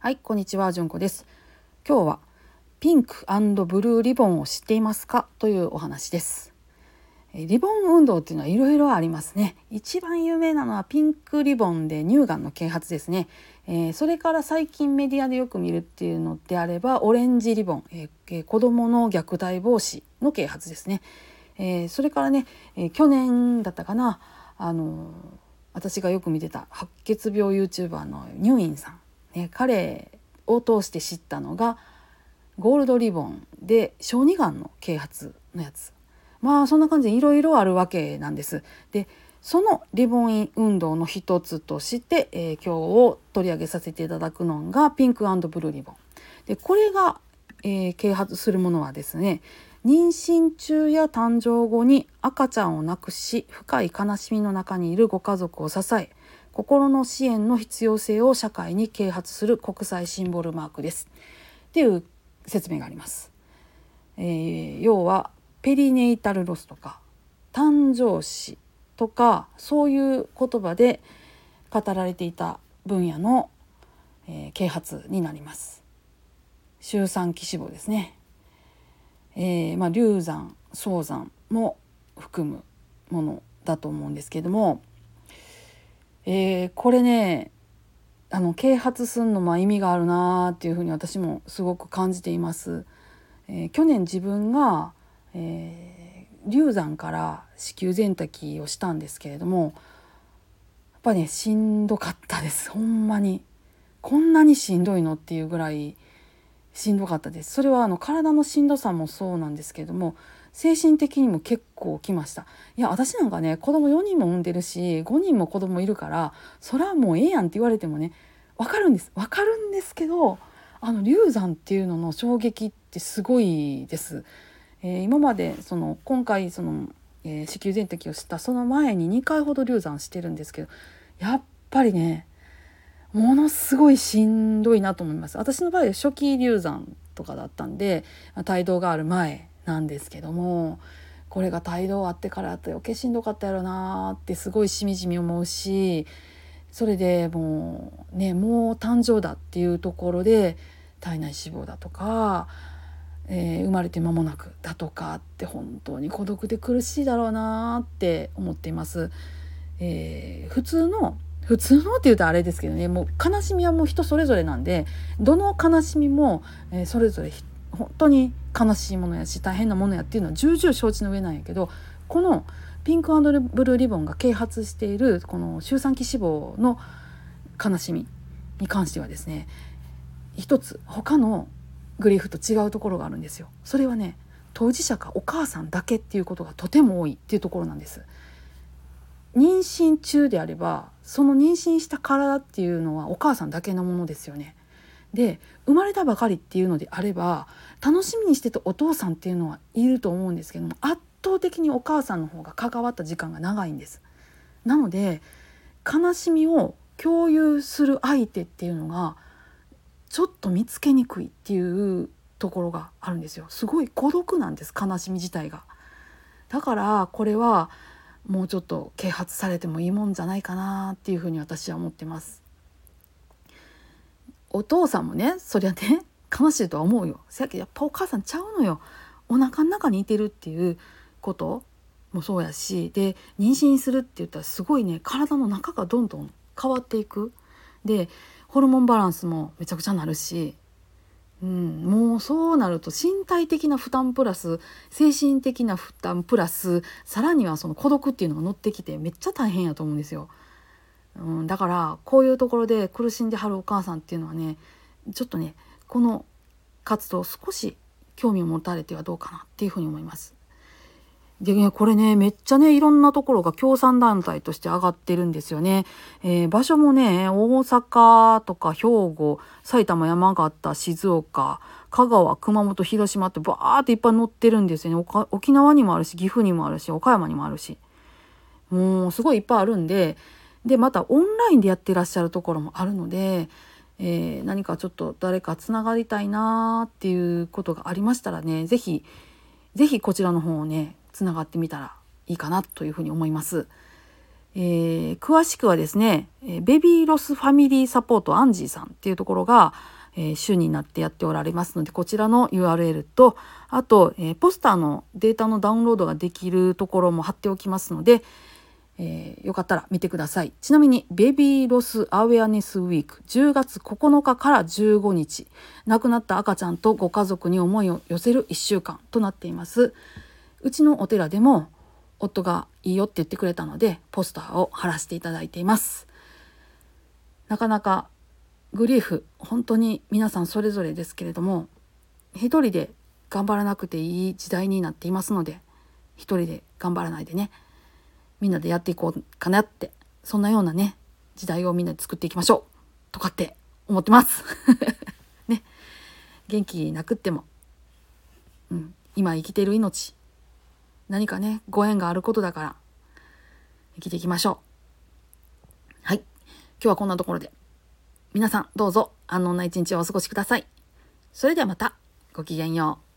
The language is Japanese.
はい、こんにちは、じゅんこです。今日はピンクブルーリボンを知っていますか？というお話です。えリボン運動っていうのはいろいろありますね。一番有名なのはピンクリボンで乳がんの啓発ですね。えーそれから最近メディアでよく見るっていうのであればオレンジリボン、えーえー子どもの虐待防止の啓発ですね。えーそれからね、えー去年だったかなあのー私がよく見てた白血病 YouTuber のニューインさん、ね、彼を通して知ったのがゴールドリボンで小児がんの啓発のやつまあそんな感じでいろいろあるわけなんです。でそのリボン運動の一つとして、えー今日を取り上げさせていただくのがピンクブルーリボン。でこれが、えー啓発するものはですね妊娠中や誕生後に赤ちゃんを亡くし深い悲しみの中にいるご家族を支え心の支援の必要性を社会に啓発する国際シンボルマークですっていう説明があります。えー要はペリネイタルロスとか誕生死とかそういう言葉で語られていた分野の、えー啓発になります。周産期死亡ですね。えーまあ、流産早産も含むものだと思うんですけども、えーこれねあの啓発するのも意味があるなーっていうふうに私もすごく感じています。えー去年自分が、えー流産から子宮全摘をしたんですけれどもやっぱりねしんどかったですほんまにこんなにしんどいのっていうぐらいしんどかったです。それはあの体のしんどさもそうなんですけれども精神的にも結構きました。いや私なんかね子供4人も産んでるし5人も子供いるからそれはもうええやんって言われてもねわかるんです。わかるんですけどあの流産っていうのの衝撃ってすごいです。えー今までその今回その、えー子宮全摘をしたその前に2回ほど流産してるんですけどやっぱりねものすごいしんどいなと思います私の場合は初期流産とかだったんで帯同がある前なんですけどもこれが帯同あってからだと余計しんどかったやろなってすごいしみじみ思うしそれでもうねもう誕生だっていうところで体内脂肪だとか、えー生まれて間もなくだとかって本当に孤独で苦しいだろうなって思っています。えー普通の普通のって言うとあれですけどねもう悲しみはもう人それぞれなんでどの悲しみも、えーそれぞれ本当に悲しいものやし大変なものやっていうのは重々承知の上なんやけどこのピンクブルーリボンが啓発しているこの周産期死亡の悲しみに関してはですね一つ他のグリーフと違うところがあるんですよ。それはね当事者かお母さんだけっていうことがとても多いっていうところなんです。妊娠中であればその妊娠した体っていうのはお母さんだけのものですよね。で生まれたばかりっていうのであれば楽しみにしてたお父さんっていうのはいると思うんですけども圧倒的にお母さんの方が関わった時間が長いんです。なので悲しみを共有する相手っていうのがちょっと見つけにくいっていうところがあるんですよ。すごい孤独なんです悲しみ自体が。だからこれはもうちょっと啓発されてもいいもんじゃないかなっていうふうに私は思ってます。お父さんもねそりゃね 悲しいとは思うよ。せやけどやっぱお母さんちゃうのよ。お腹の中にいてるっていうこともそうやしで妊娠するって言ったらすごいね体の中がどんどん変わっていく。でホルモンバランスもめちゃくちゃなるし、うん、もうそうなると身体的な負担プラス精神的な負担プラスさらにはその孤独っていうのが乗ってきてめっちゃ大変やと思うんですよ。うん、だからこういうところで苦しんではるお母さんっていうのはねちょっとねこの活動少し興味を持たれてはどうかなっていうふうに思います。でねこれねめっちゃねいろんなところが協賛団体として上がってるんですよね。えー場所もね大阪とか兵庫埼玉山形静岡香川熊本広島ってバーっていっぱい載ってるんですよね沖縄にもあるし岐阜にもあるし岡山にもあるしもうすごいいっぱいあるんででまたオンラインでやってらっしゃるところもあるので、えー何かちょっと誰かつながりたいなーっていうことがありましたらね是非是非こちらの方をねつながってみたらいいかなというふうに思います。えー、詳しくはですねベビーロスファミリーサポートアンジーさんっていうところが、えー、週になってやっておられますのでこちらの URL とあと、えー、ポスターのデータのダウンロードができるところも貼っておきますので、えー、よかったら見てくださいちなみにベビーロスアウェアネスウィーク10月9日から15日亡くなった赤ちゃんとご家族に思いを寄せる1週間となっていますうちのお寺でも夫がいいよって言ってくれたのでポスターを貼らせていただいています。なかなかグリーフ本当に皆さんそれぞれですけれども一人で頑張らなくていい時代になっていますので一人で頑張らないでねみんなでやっていこうかなってそんなようなね時代をみんなで作っていきましょうとかって思ってます。ね。元気なくっても、うん、今生きてる命。何かねご縁があることだから生きていきましょう。はい。今日はこんなところで。皆さんどうぞ安穏な一日をお過ごしください。それではまたごきげんよう。